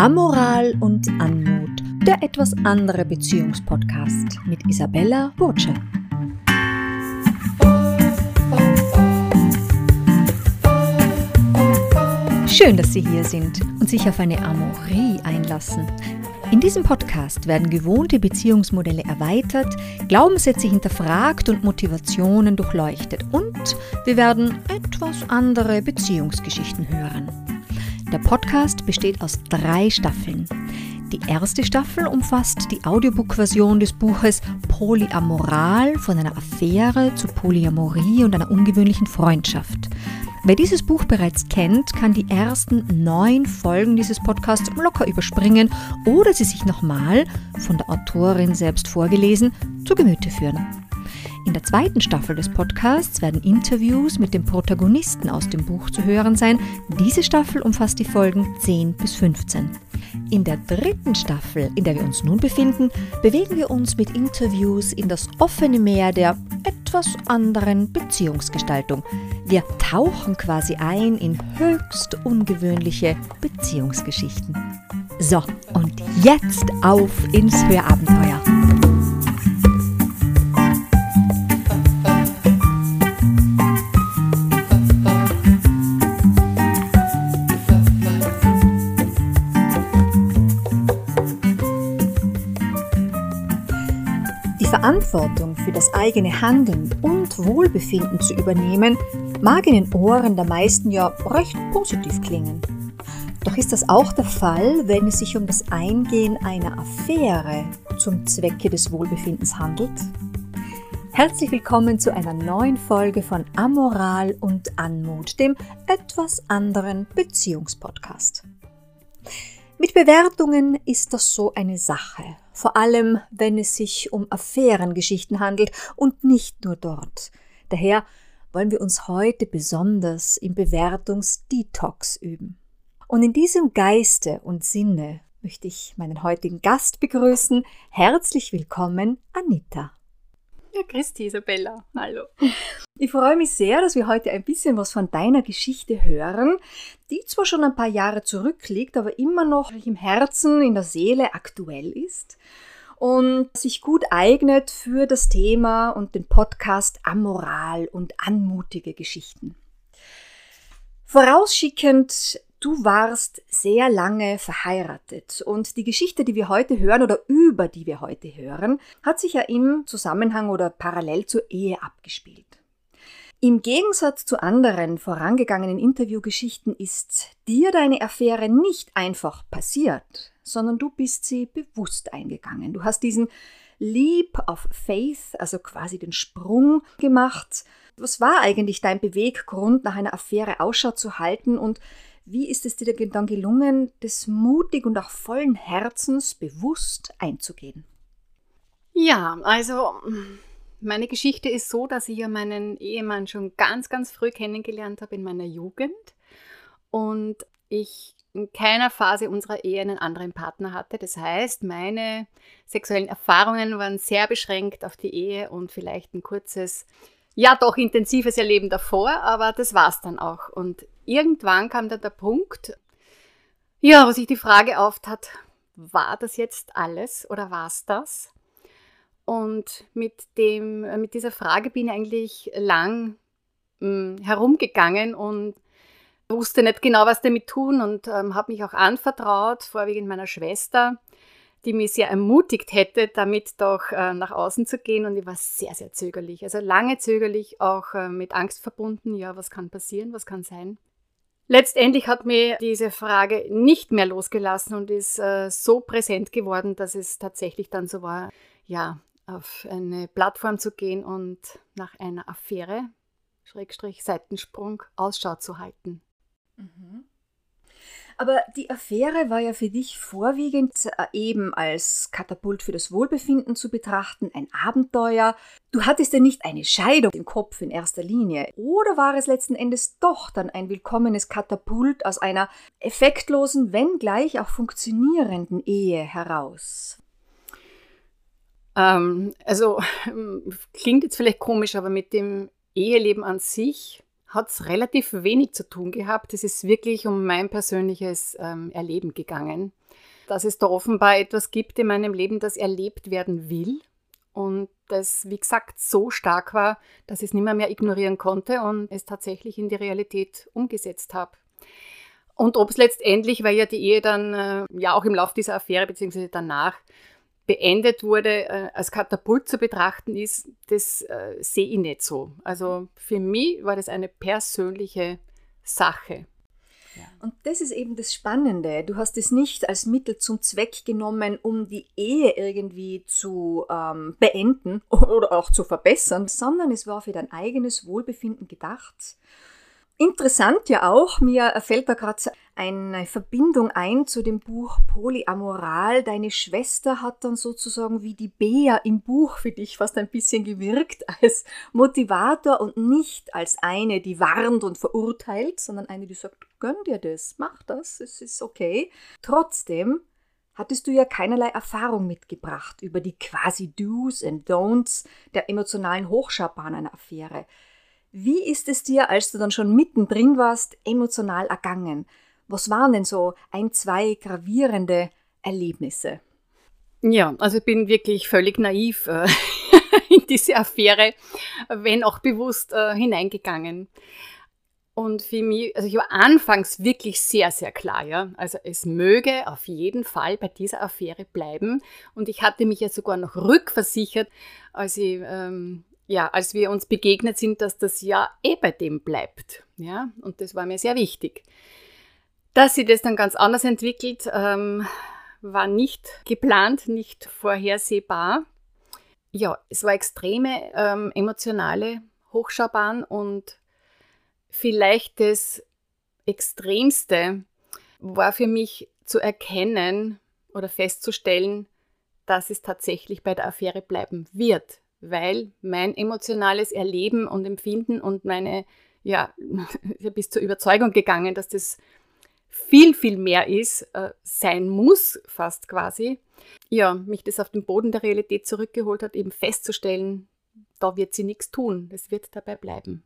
Amoral und Anmut, der etwas andere Beziehungspodcast mit Isabella Burtsche. Schön, dass Sie hier sind und sich auf eine Amorie einlassen. In diesem Podcast werden gewohnte Beziehungsmodelle erweitert, Glaubenssätze hinterfragt und Motivationen durchleuchtet und wir werden etwas andere Beziehungsgeschichten hören. Der Podcast besteht aus drei Staffeln. Die erste Staffel umfasst die Audiobook-Version des Buches Polyamoral von einer Affäre zu Polyamorie und einer ungewöhnlichen Freundschaft. Wer dieses Buch bereits kennt, kann die ersten neun Folgen dieses Podcasts locker überspringen oder sie sich nochmal, von der Autorin selbst vorgelesen, zu Gemüte führen. In der zweiten Staffel des Podcasts werden Interviews mit den Protagonisten aus dem Buch zu hören sein. Diese Staffel umfasst die Folgen 10 bis 15. In der dritten Staffel, in der wir uns nun befinden, bewegen wir uns mit Interviews in das offene Meer der etwas anderen Beziehungsgestaltung. Wir tauchen quasi ein in höchst ungewöhnliche Beziehungsgeschichten. So, und jetzt auf ins Hörabenteuer. Verantwortung für das eigene Handeln und Wohlbefinden zu übernehmen, mag in den Ohren der meisten ja recht positiv klingen. Doch ist das auch der Fall, wenn es sich um das Eingehen einer Affäre zum Zwecke des Wohlbefindens handelt? Herzlich willkommen zu einer neuen Folge von Amoral und Anmut, dem etwas anderen Beziehungspodcast. Mit Bewertungen ist das so eine Sache vor allem wenn es sich um Affärengeschichten handelt und nicht nur dort. Daher wollen wir uns heute besonders im Bewertungsdetox üben. Und in diesem Geiste und Sinne möchte ich meinen heutigen Gast begrüßen. Herzlich willkommen, Anita. Ja, Christi Isabella. Hallo. Ich freue mich sehr, dass wir heute ein bisschen was von deiner Geschichte hören, die zwar schon ein paar Jahre zurückliegt, aber immer noch im Herzen, in der Seele aktuell ist und sich gut eignet für das Thema und den Podcast Amoral und anmutige Geschichten. Vorausschickend Du warst sehr lange verheiratet und die Geschichte, die wir heute hören oder über die wir heute hören, hat sich ja im Zusammenhang oder parallel zur Ehe abgespielt. Im Gegensatz zu anderen vorangegangenen Interviewgeschichten ist dir deine Affäre nicht einfach passiert, sondern du bist sie bewusst eingegangen. Du hast diesen Leap of Faith, also quasi den Sprung gemacht. Was war eigentlich dein Beweggrund, nach einer Affäre Ausschau zu halten und wie ist es dir dann gelungen, das mutig und auch vollen Herzens bewusst einzugehen? Ja, also meine Geschichte ist so, dass ich ja meinen Ehemann schon ganz, ganz früh kennengelernt habe in meiner Jugend und ich in keiner Phase unserer Ehe einen anderen Partner hatte. Das heißt, meine sexuellen Erfahrungen waren sehr beschränkt auf die Ehe und vielleicht ein kurzes, ja doch intensives Erleben davor, aber das war es dann auch. Und irgendwann kam dann der Punkt, ja, wo sich die Frage auftat, war das jetzt alles oder war es das? Und mit, dem, mit dieser Frage bin ich eigentlich lang mh, hm, herumgegangen und wusste nicht genau, was damit tun und ähm, habe mich auch anvertraut, vorwiegend meiner Schwester, die mich sehr ermutigt hätte, damit doch äh, nach außen zu gehen. Und ich war sehr, sehr zögerlich. Also lange zögerlich, auch äh, mit Angst verbunden. Ja, was kann passieren? Was kann sein? Letztendlich hat mir diese Frage nicht mehr losgelassen und ist äh, so präsent geworden, dass es tatsächlich dann so war, ja, auf eine Plattform zu gehen und nach einer Affäre, Schrägstrich Seitensprung, Ausschau zu halten. Mhm. Aber die Affäre war ja für dich vorwiegend äh, eben als Katapult für das Wohlbefinden zu betrachten, ein Abenteuer. Du hattest ja nicht eine Scheidung im Kopf in erster Linie. Oder war es letzten Endes doch dann ein willkommenes Katapult aus einer effektlosen, wenn gleich auch funktionierenden Ehe heraus? Ähm, also klingt jetzt vielleicht komisch, aber mit dem Eheleben an sich hat es relativ wenig zu tun gehabt. Es ist wirklich um mein persönliches ähm, Erleben gegangen. dass es da offenbar etwas gibt in meinem Leben, das erlebt werden will und das, wie gesagt, so stark war, dass ich es nicht mehr, mehr ignorieren konnte und es tatsächlich in die Realität umgesetzt habe. Und ob es letztendlich, weil ja die Ehe dann äh, ja auch im Laufe dieser Affäre bzw. danach beendet wurde, äh, als Katapult zu betrachten ist, das äh, sehe ich nicht so. Also für mich war das eine persönliche Sache. Und das ist eben das Spannende. Du hast es nicht als Mittel zum Zweck genommen, um die Ehe irgendwie zu ähm, beenden oder auch zu verbessern, sondern es war für dein eigenes Wohlbefinden gedacht. Interessant ja auch, mir fällt da gerade eine Verbindung ein zu dem Buch Polyamoral. Deine Schwester hat dann sozusagen wie die Bea im Buch für dich fast ein bisschen gewirkt als Motivator und nicht als eine, die warnt und verurteilt, sondern eine, die sagt, gönn dir das, mach das, es ist okay. Trotzdem hattest du ja keinerlei Erfahrung mitgebracht über die quasi Do's and Don'ts der emotionalen Hochschaubahn einer Affäre. Wie ist es dir, als du dann schon mittendrin warst, emotional ergangen? Was waren denn so ein, zwei gravierende Erlebnisse? Ja, also ich bin wirklich völlig naiv äh, in diese Affäre, wenn auch bewusst äh, hineingegangen. Und für mich, also ich war anfangs wirklich sehr, sehr klar, ja. Also es möge auf jeden Fall bei dieser Affäre bleiben. Und ich hatte mich ja sogar noch rückversichert, als ich ähm, ja, als wir uns begegnet sind, dass das ja eh bei dem bleibt. Ja, und das war mir sehr wichtig. Dass sie das dann ganz anders entwickelt, ähm, war nicht geplant, nicht vorhersehbar. Ja, es war extreme ähm, emotionale Hochschaubahn und vielleicht das Extremste war für mich zu erkennen oder festzustellen, dass es tatsächlich bei der Affäre bleiben wird weil mein emotionales Erleben und Empfinden und meine, ja, bis zur Überzeugung gegangen, dass das viel, viel mehr ist, äh, sein muss, fast quasi. Ja, mich das auf den Boden der Realität zurückgeholt hat, eben festzustellen, da wird sie nichts tun, das wird dabei bleiben.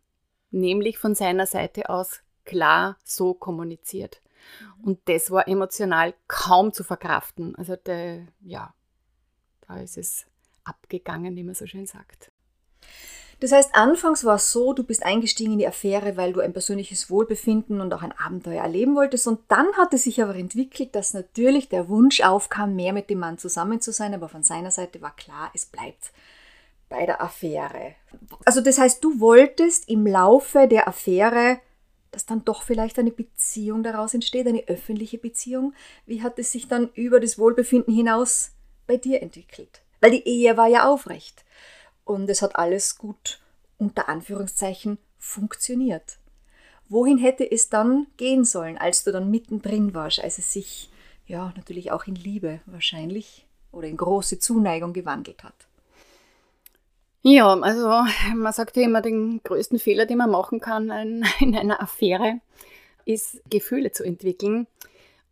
Nämlich von seiner Seite aus klar so kommuniziert. Mhm. Und das war emotional kaum zu verkraften. Also, der, ja, da ist es abgegangen, wie man so schön sagt. Das heißt, anfangs war es so, du bist eingestiegen in die Affäre, weil du ein persönliches Wohlbefinden und auch ein Abenteuer erleben wolltest. Und dann hat es sich aber entwickelt, dass natürlich der Wunsch aufkam, mehr mit dem Mann zusammen zu sein. Aber von seiner Seite war klar, es bleibt bei der Affäre. Also das heißt, du wolltest im Laufe der Affäre, dass dann doch vielleicht eine Beziehung daraus entsteht, eine öffentliche Beziehung. Wie hat es sich dann über das Wohlbefinden hinaus bei dir entwickelt? Weil die Ehe war ja aufrecht. Und es hat alles gut unter Anführungszeichen funktioniert. Wohin hätte es dann gehen sollen, als du dann mittendrin warst, als es sich ja natürlich auch in Liebe wahrscheinlich oder in große Zuneigung gewandelt hat? Ja, also man sagt ja immer, den größten Fehler, den man machen kann in einer Affäre, ist Gefühle zu entwickeln.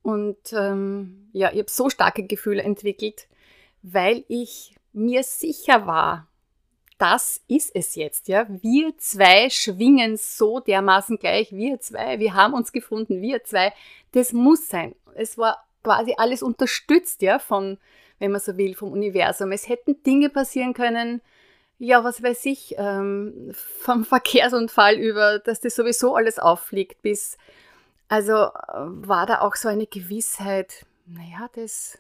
Und ähm, ja, ich habe so starke Gefühle entwickelt, weil ich mir sicher war, das ist es jetzt, ja. Wir zwei schwingen so dermaßen gleich, wir zwei, wir haben uns gefunden, wir zwei. Das muss sein. Es war quasi alles unterstützt, ja, von, wenn man so will, vom Universum. Es hätten Dinge passieren können, ja, was weiß ich, ähm, vom Verkehrsunfall über, dass das sowieso alles auffliegt, bis, also äh, war da auch so eine Gewissheit, naja, das,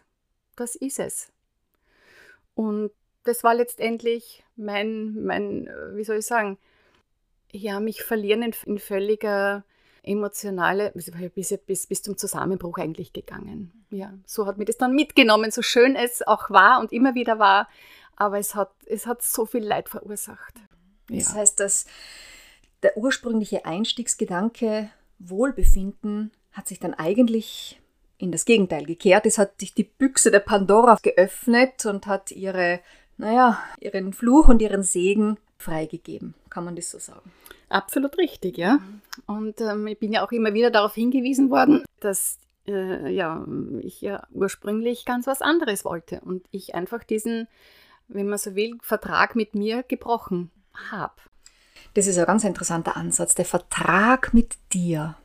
das ist es. Und das war letztendlich mein, mein äh, wie soll ich sagen, ja, mich verlieren in, in völliger emotionale, bis, bis, bis zum Zusammenbruch eigentlich gegangen. Ja, so hat mir das dann mitgenommen, so schön es auch war und immer wieder war, aber es hat, es hat so viel Leid verursacht. Ja. Das heißt, dass der ursprüngliche Einstiegsgedanke Wohlbefinden hat sich dann eigentlich in das Gegenteil gekehrt. Es hat sich die Büchse der Pandora geöffnet und hat ihre, naja, ihren Fluch und ihren Segen freigegeben. Kann man das so sagen? Absolut richtig, ja. Und ähm, ich bin ja auch immer wieder darauf hingewiesen worden, dass äh, ja, ich ja ursprünglich ganz was anderes wollte und ich einfach diesen, wenn man so will, Vertrag mit mir gebrochen habe. Das ist ein ganz interessanter Ansatz, der Vertrag mit dir.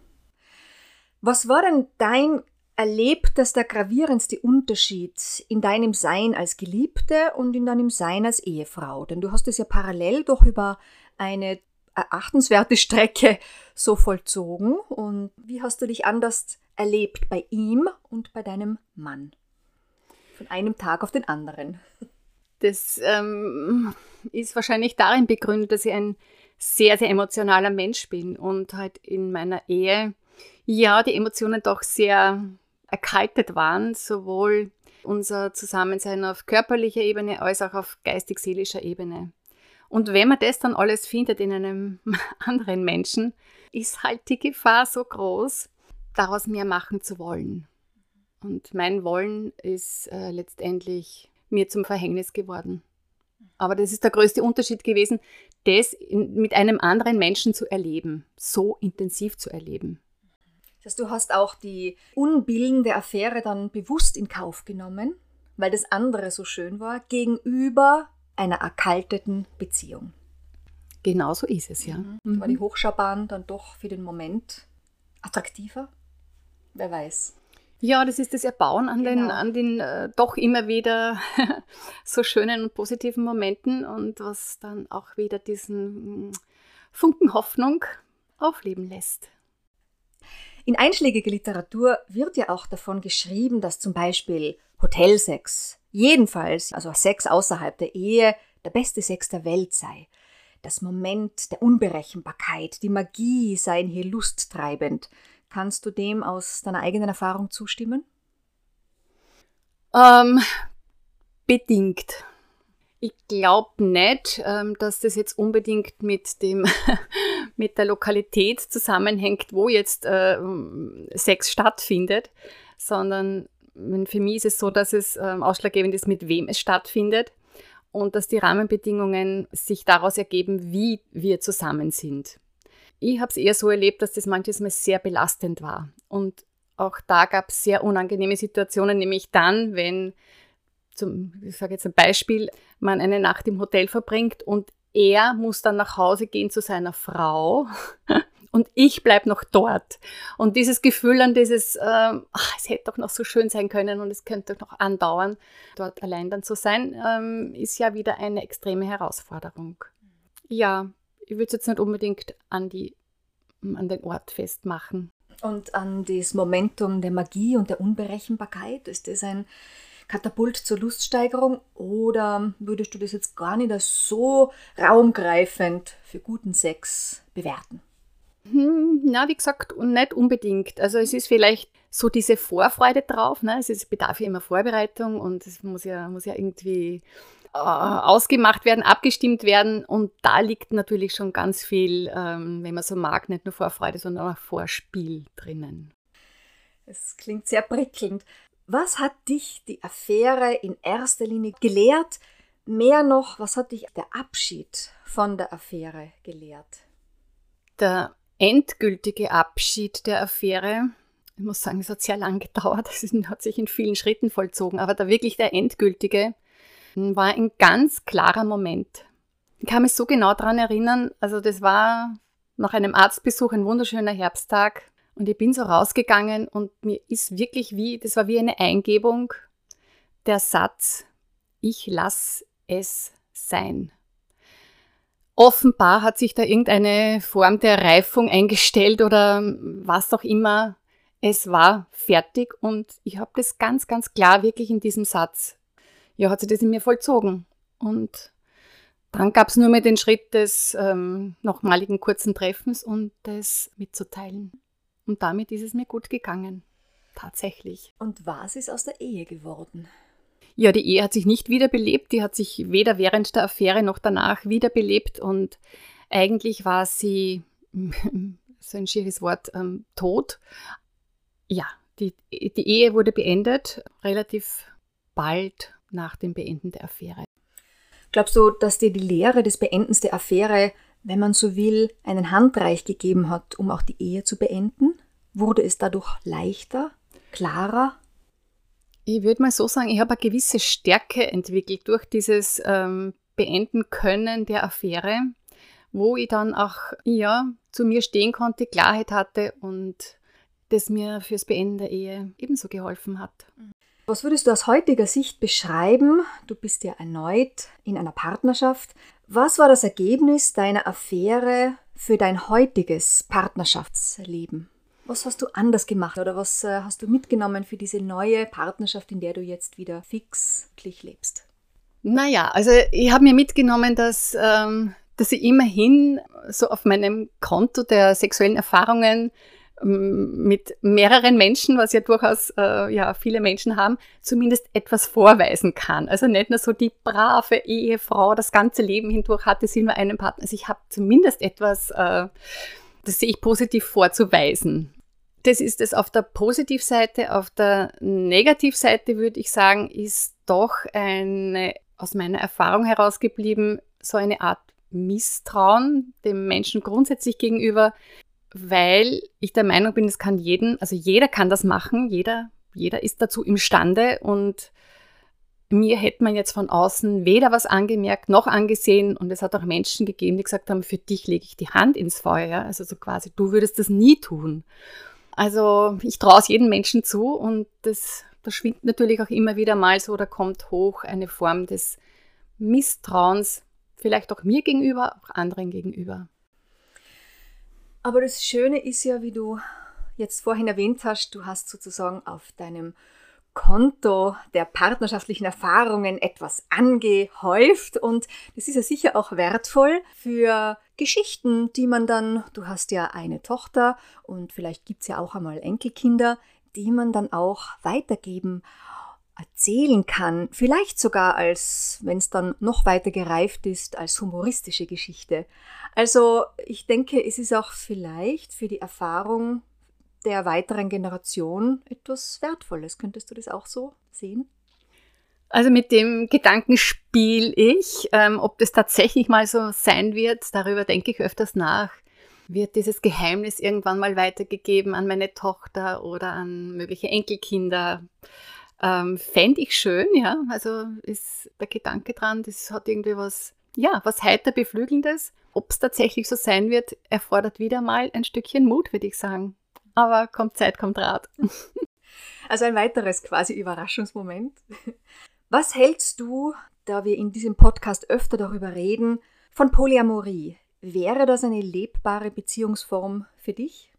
Was war denn dein erlebt, der gravierendste Unterschied in deinem Sein als Geliebte und in deinem Sein als Ehefrau? Denn du hast es ja parallel doch über eine erachtenswerte Strecke so vollzogen. Und wie hast du dich anders erlebt bei ihm und bei deinem Mann? Von einem Tag auf den anderen. Das ähm, ist wahrscheinlich darin begründet, dass ich ein sehr, sehr emotionaler Mensch bin und halt in meiner Ehe, ja, die Emotionen doch sehr erkaltet waren, sowohl unser Zusammensein auf körperlicher Ebene als auch auf geistig-seelischer Ebene. Und wenn man das dann alles findet in einem anderen Menschen, ist halt die Gefahr so groß, daraus mehr machen zu wollen. Und mein Wollen ist äh, letztendlich mir zum Verhängnis geworden. Aber das ist der größte Unterschied gewesen, das in, mit einem anderen Menschen zu erleben, so intensiv zu erleben. Das du hast auch die unbildende Affäre dann bewusst in Kauf genommen, weil das andere so schön war, gegenüber einer erkalteten Beziehung. Genau so ist es, ja. Mhm. War die Hochschaubahn dann doch für den Moment attraktiver? Wer weiß. Ja, das ist das Erbauen an genau. den, an den äh, doch immer wieder so schönen und positiven Momenten und was dann auch wieder diesen mm, Funken Hoffnung aufleben lässt. In einschlägiger Literatur wird ja auch davon geschrieben, dass zum Beispiel Hotelsex, jedenfalls, also Sex außerhalb der Ehe, der beste Sex der Welt sei. Das Moment der Unberechenbarkeit, die Magie seien hier lusttreibend. Kannst du dem aus deiner eigenen Erfahrung zustimmen? Ähm, bedingt. Ich glaube nicht, ähm, dass das jetzt unbedingt mit dem mit der Lokalität zusammenhängt, wo jetzt äh, Sex stattfindet, sondern für mich ist es so, dass es ähm, ausschlaggebend ist, mit wem es stattfindet und dass die Rahmenbedingungen sich daraus ergeben, wie wir zusammen sind. Ich habe es eher so erlebt, dass das manches Mal sehr belastend war. Und auch da gab es sehr unangenehme Situationen, nämlich dann, wenn, zum, ich sage jetzt ein Beispiel, man eine Nacht im Hotel verbringt und er muss dann nach Hause gehen zu seiner Frau und ich bleibe noch dort. Und dieses Gefühl an dieses, ähm, ach, es hätte doch noch so schön sein können und es könnte doch noch andauern, dort allein dann zu sein, ähm, ist ja wieder eine extreme Herausforderung. Ja, ich würde es jetzt nicht unbedingt an, die, an den Ort festmachen. Und an das Momentum der Magie und der Unberechenbarkeit, ist das ein Katapult zur Luststeigerung oder würdest du das jetzt gar nicht als so raumgreifend für guten Sex bewerten? Hm, na, wie gesagt, nicht unbedingt. Also es ist vielleicht so diese Vorfreude drauf. Ne? Es ist, bedarf ja immer Vorbereitung und es muss ja, muss ja irgendwie äh, ausgemacht werden, abgestimmt werden. Und da liegt natürlich schon ganz viel, ähm, wenn man so mag, nicht nur Vorfreude, sondern auch Vorspiel drinnen. Es klingt sehr prickelnd. Was hat dich die Affäre in erster Linie gelehrt? Mehr noch, was hat dich der Abschied von der Affäre gelehrt? Der endgültige Abschied der Affäre, ich muss sagen, es hat sehr lang gedauert, es hat sich in vielen Schritten vollzogen, aber da wirklich der endgültige war ein ganz klarer Moment. Ich kann mich so genau daran erinnern, also das war nach einem Arztbesuch ein wunderschöner Herbsttag und ich bin so rausgegangen und mir ist wirklich wie, das war wie eine Eingebung, der Satz, ich lass es sein. Offenbar hat sich da irgendeine Form der Reifung eingestellt oder was auch immer. Es war fertig und ich habe das ganz, ganz klar wirklich in diesem Satz, ja, hat sich das in mir vollzogen. Und dann gab es nur mehr den Schritt des ähm, nochmaligen kurzen Treffens und das mitzuteilen. Und damit ist es mir gut gegangen. Tatsächlich. Und was ist aus der Ehe geworden? Ja, die Ehe hat sich nicht wiederbelebt. Die hat sich weder während der Affäre noch danach wiederbelebt. Und eigentlich war sie, so ein schieres Wort, ähm, tot. Ja, die, die Ehe wurde beendet, relativ bald nach dem Beenden der Affäre. Glaubst du, dass dir die Lehre des Beendens der Affäre, wenn man so will, einen Handreich gegeben hat, um auch die Ehe zu beenden? Wurde es dadurch leichter, klarer? Ich würde mal so sagen, ich habe eine gewisse Stärke entwickelt durch dieses ähm, Beenden können der Affäre, wo ich dann auch ja, zu mir stehen konnte, Klarheit hatte und das mir fürs Beenden der Ehe ebenso geholfen hat. Was würdest du aus heutiger Sicht beschreiben? Du bist ja erneut in einer Partnerschaft. Was war das Ergebnis deiner Affäre für dein heutiges Partnerschaftsleben? Was hast du anders gemacht oder was äh, hast du mitgenommen für diese neue Partnerschaft, in der du jetzt wieder fix lebst? Naja, also ich habe mir mitgenommen, dass, ähm, dass ich immerhin so auf meinem Konto der sexuellen Erfahrungen mit mehreren Menschen, was ja durchaus äh, ja viele Menschen haben, zumindest etwas vorweisen kann. Also nicht nur so die brave Ehefrau das ganze Leben hindurch hatte sie nur einen Partner. Also ich habe zumindest etwas, äh, das sehe ich positiv vorzuweisen. Das ist es auf der Positivseite. Auf der Negativseite würde ich sagen, ist doch eine aus meiner Erfahrung herausgeblieben so eine Art Misstrauen dem Menschen grundsätzlich gegenüber, weil ich der Meinung bin, es kann jeden, also jeder kann das machen, jeder, jeder ist dazu imstande und mir hätte man jetzt von außen weder was angemerkt noch angesehen und es hat auch Menschen gegeben, die gesagt haben, für dich lege ich die Hand ins Feuer, also so quasi, du würdest das nie tun. Also ich traue es jedem Menschen zu und das, das schwingt natürlich auch immer wieder mal so, da kommt hoch eine Form des Misstrauens, vielleicht auch mir gegenüber, auch anderen gegenüber. Aber das Schöne ist ja, wie du jetzt vorhin erwähnt hast, du hast sozusagen auf deinem Konto der partnerschaftlichen Erfahrungen etwas angehäuft und das ist ja sicher auch wertvoll für Geschichten, die man dann, du hast ja eine Tochter und vielleicht gibt es ja auch einmal Enkelkinder, die man dann auch weitergeben erzählen kann, vielleicht sogar als, wenn es dann noch weiter gereift ist, als humoristische Geschichte. Also ich denke, es ist auch vielleicht für die Erfahrung der weiteren Generation etwas Wertvolles. Könntest du das auch so sehen? Also mit dem Gedanken spiele ich, ähm, ob das tatsächlich mal so sein wird, darüber denke ich öfters nach. Wird dieses Geheimnis irgendwann mal weitergegeben an meine Tochter oder an mögliche Enkelkinder? Ähm, Fände ich schön, ja. Also ist der Gedanke dran, das hat irgendwie was, ja, was heiter Beflügelndes. Ob es tatsächlich so sein wird, erfordert wieder mal ein Stückchen Mut, würde ich sagen. Aber kommt Zeit, kommt Rat. Also ein weiteres quasi Überraschungsmoment. Was hältst du, da wir in diesem Podcast öfter darüber reden, von Polyamorie? Wäre das eine lebbare Beziehungsform für dich?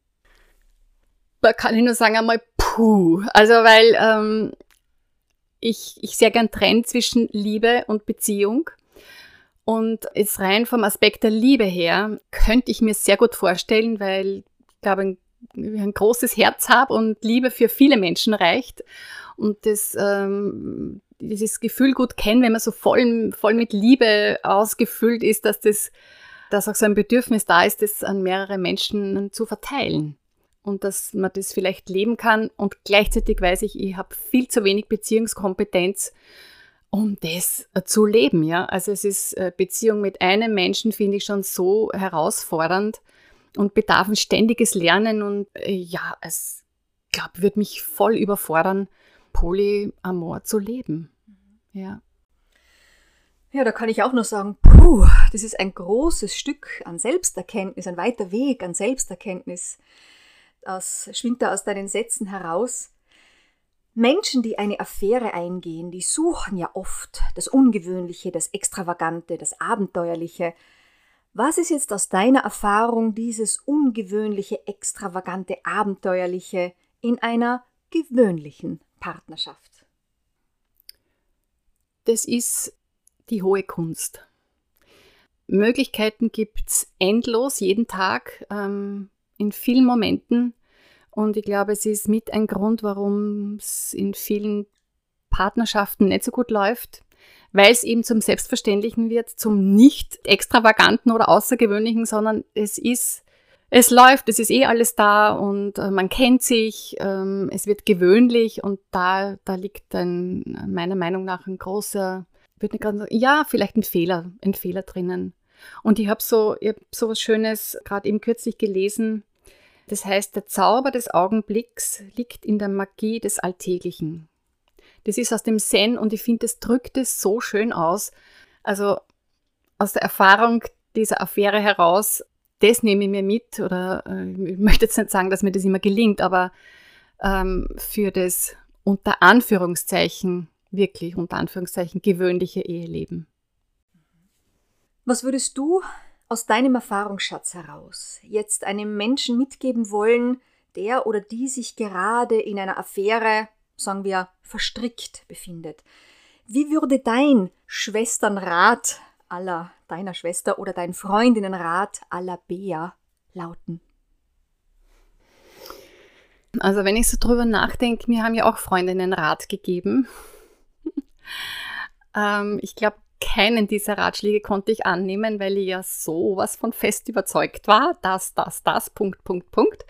Da kann ich nur sagen einmal puh. Also weil ähm, ich, ich sehr gern trenne zwischen Liebe und Beziehung. Und jetzt rein vom Aspekt der Liebe her könnte ich mir sehr gut vorstellen, weil ich glaube, ein, ein großes Herz habe und Liebe für viele Menschen reicht. Und das, ähm, dieses Gefühl gut kennen, wenn man so voll, voll mit Liebe ausgefüllt ist, dass das, dass auch so ein Bedürfnis da ist, das an mehrere Menschen zu verteilen und dass man das vielleicht leben kann. Und gleichzeitig weiß ich, ich habe viel zu wenig Beziehungskompetenz, um das zu leben. Ja? Also es ist äh, Beziehung mit einem Menschen, finde ich schon so herausfordernd und bedarf ein ständiges Lernen. Und äh, ja, es glaube, würde mich voll überfordern, Polyamor zu leben. Mhm. Ja. Ja, da kann ich auch nur sagen, puh, das ist ein großes Stück an Selbsterkenntnis, ein weiter Weg an Selbsterkenntnis aus, schwingt da aus deinen Sätzen heraus. Menschen, die eine Affäre eingehen, die suchen ja oft das Ungewöhnliche, das Extravagante, das Abenteuerliche. Was ist jetzt aus deiner Erfahrung dieses ungewöhnliche, extravagante, abenteuerliche in einer gewöhnlichen Partnerschaft? Das ist die hohe Kunst. Möglichkeiten gibt es endlos jeden Tag. Ähm, in vielen Momenten. Und ich glaube, es ist mit ein Grund, warum es in vielen Partnerschaften nicht so gut läuft, weil es eben zum Selbstverständlichen wird, zum nicht extravaganten oder außergewöhnlichen, sondern es ist, es läuft, es ist eh alles da und äh, man kennt sich, ähm, es wird gewöhnlich und da, da liegt ein, meiner Meinung nach ein großer, würde gerade sagen, ja, vielleicht ein Fehler, ein Fehler drinnen. Und ich habe so, ich hab so was Schönes gerade eben kürzlich gelesen, das heißt, der Zauber des Augenblicks liegt in der Magie des Alltäglichen. Das ist aus dem Zen und ich finde, das drückt es so schön aus. Also aus der Erfahrung dieser Affäre heraus das nehme ich mir mit, oder äh, ich möchte jetzt nicht sagen, dass mir das immer gelingt, aber ähm, für das unter Anführungszeichen, wirklich unter Anführungszeichen gewöhnliche Eheleben. Was würdest du aus deinem Erfahrungsschatz heraus jetzt einem Menschen mitgeben wollen, der oder die sich gerade in einer Affäre, sagen wir, verstrickt befindet? Wie würde dein Schwesternrat aller deiner Schwester oder dein Freundinnenrat aller Bea lauten? Also wenn ich so drüber nachdenke, mir haben ja auch Freundinnen Rat gegeben. ähm, ich glaube, keinen dieser Ratschläge konnte ich annehmen, weil ich ja sowas von fest überzeugt war. Das, das, das, Punkt, Punkt, Punkt.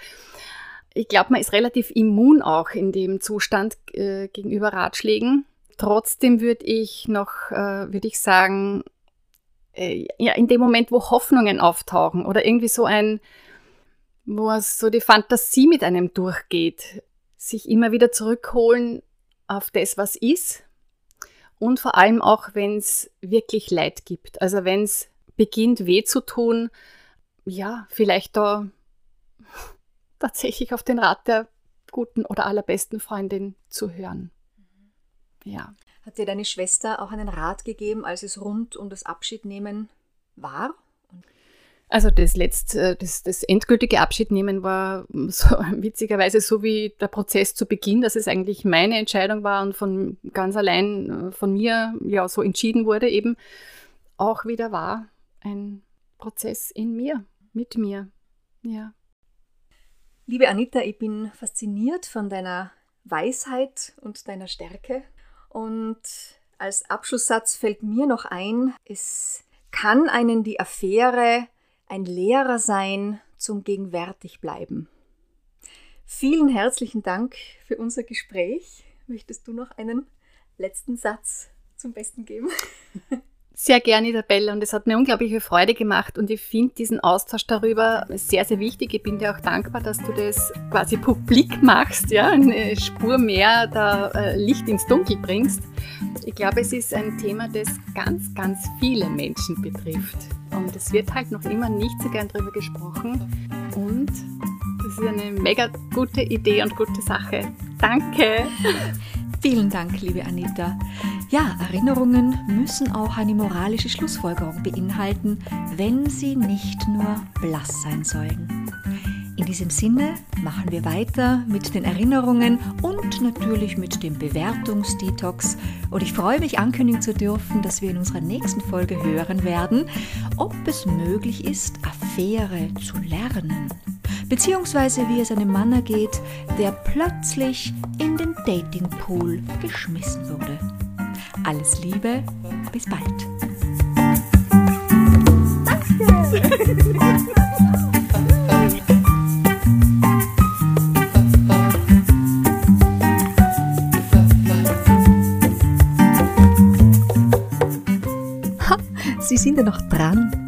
Ich glaube, man ist relativ immun auch in dem Zustand äh, gegenüber Ratschlägen. Trotzdem würde ich noch, äh, würde ich sagen, äh, ja, in dem Moment, wo Hoffnungen auftauchen oder irgendwie so ein, wo es so die Fantasie mit einem durchgeht, sich immer wieder zurückholen auf das, was ist und vor allem auch, wenn es wirklich Leid gibt. Also wenn es beginnt weh zu tun, ja, vielleicht da tatsächlich auf den Rat der guten oder allerbesten Freundin zu hören. Ja. Hat dir deine Schwester auch einen Rat gegeben, als es rund um das Abschiednehmen war? Also das letzte, das, das endgültige Abschiednehmen war so, witzigerweise so wie der Prozess zu Beginn, dass es eigentlich meine Entscheidung war und von ganz allein äh, von mir ja so entschieden wurde, eben auch wieder war ein Prozess in mir, mit mir. Ja. Liebe Anita, ich bin fasziniert von deiner Weisheit und deiner Stärke. Und als Abschlusssatz fällt mir noch ein, es kann einen die Affäre ein Lehrer sein zum gegenwärtig bleiben. Vielen herzlichen Dank für unser Gespräch. Möchtest du noch einen letzten Satz zum Besten geben? Sehr gerne, Isabelle, und es hat mir unglaubliche Freude gemacht und ich finde diesen Austausch darüber sehr, sehr wichtig. Ich bin dir auch dankbar, dass du das quasi publik machst, ja, eine Spur mehr da äh, Licht ins Dunkel bringst. Ich glaube, es ist ein Thema, das ganz, ganz viele Menschen betrifft. Und es wird halt noch immer nicht so gern darüber gesprochen. Und das ist eine mega gute Idee und gute Sache. Danke! Vielen Dank, liebe Anita. Ja, Erinnerungen müssen auch eine moralische Schlussfolgerung beinhalten, wenn sie nicht nur blass sein sollen. In diesem Sinne machen wir weiter mit den Erinnerungen und natürlich mit dem Bewertungsdetox. Und ich freue mich ankündigen zu dürfen, dass wir in unserer nächsten Folge hören werden, ob es möglich ist, Affäre zu lernen. Beziehungsweise wie es einem Mann ergeht, der plötzlich in den Datingpool geschmissen wurde. Alles Liebe, bis bald. Sie sind ja noch dran.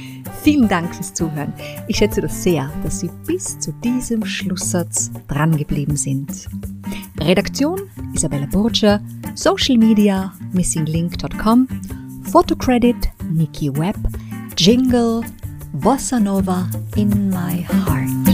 Vielen Dank fürs Zuhören. Ich schätze das sehr, dass Sie bis zu diesem Schlusssatz drangeblieben sind. Redaktion Isabella Burger, Social Media missinglink.com, Photocredit Nikki Webb, Jingle Bossa Nova in my heart.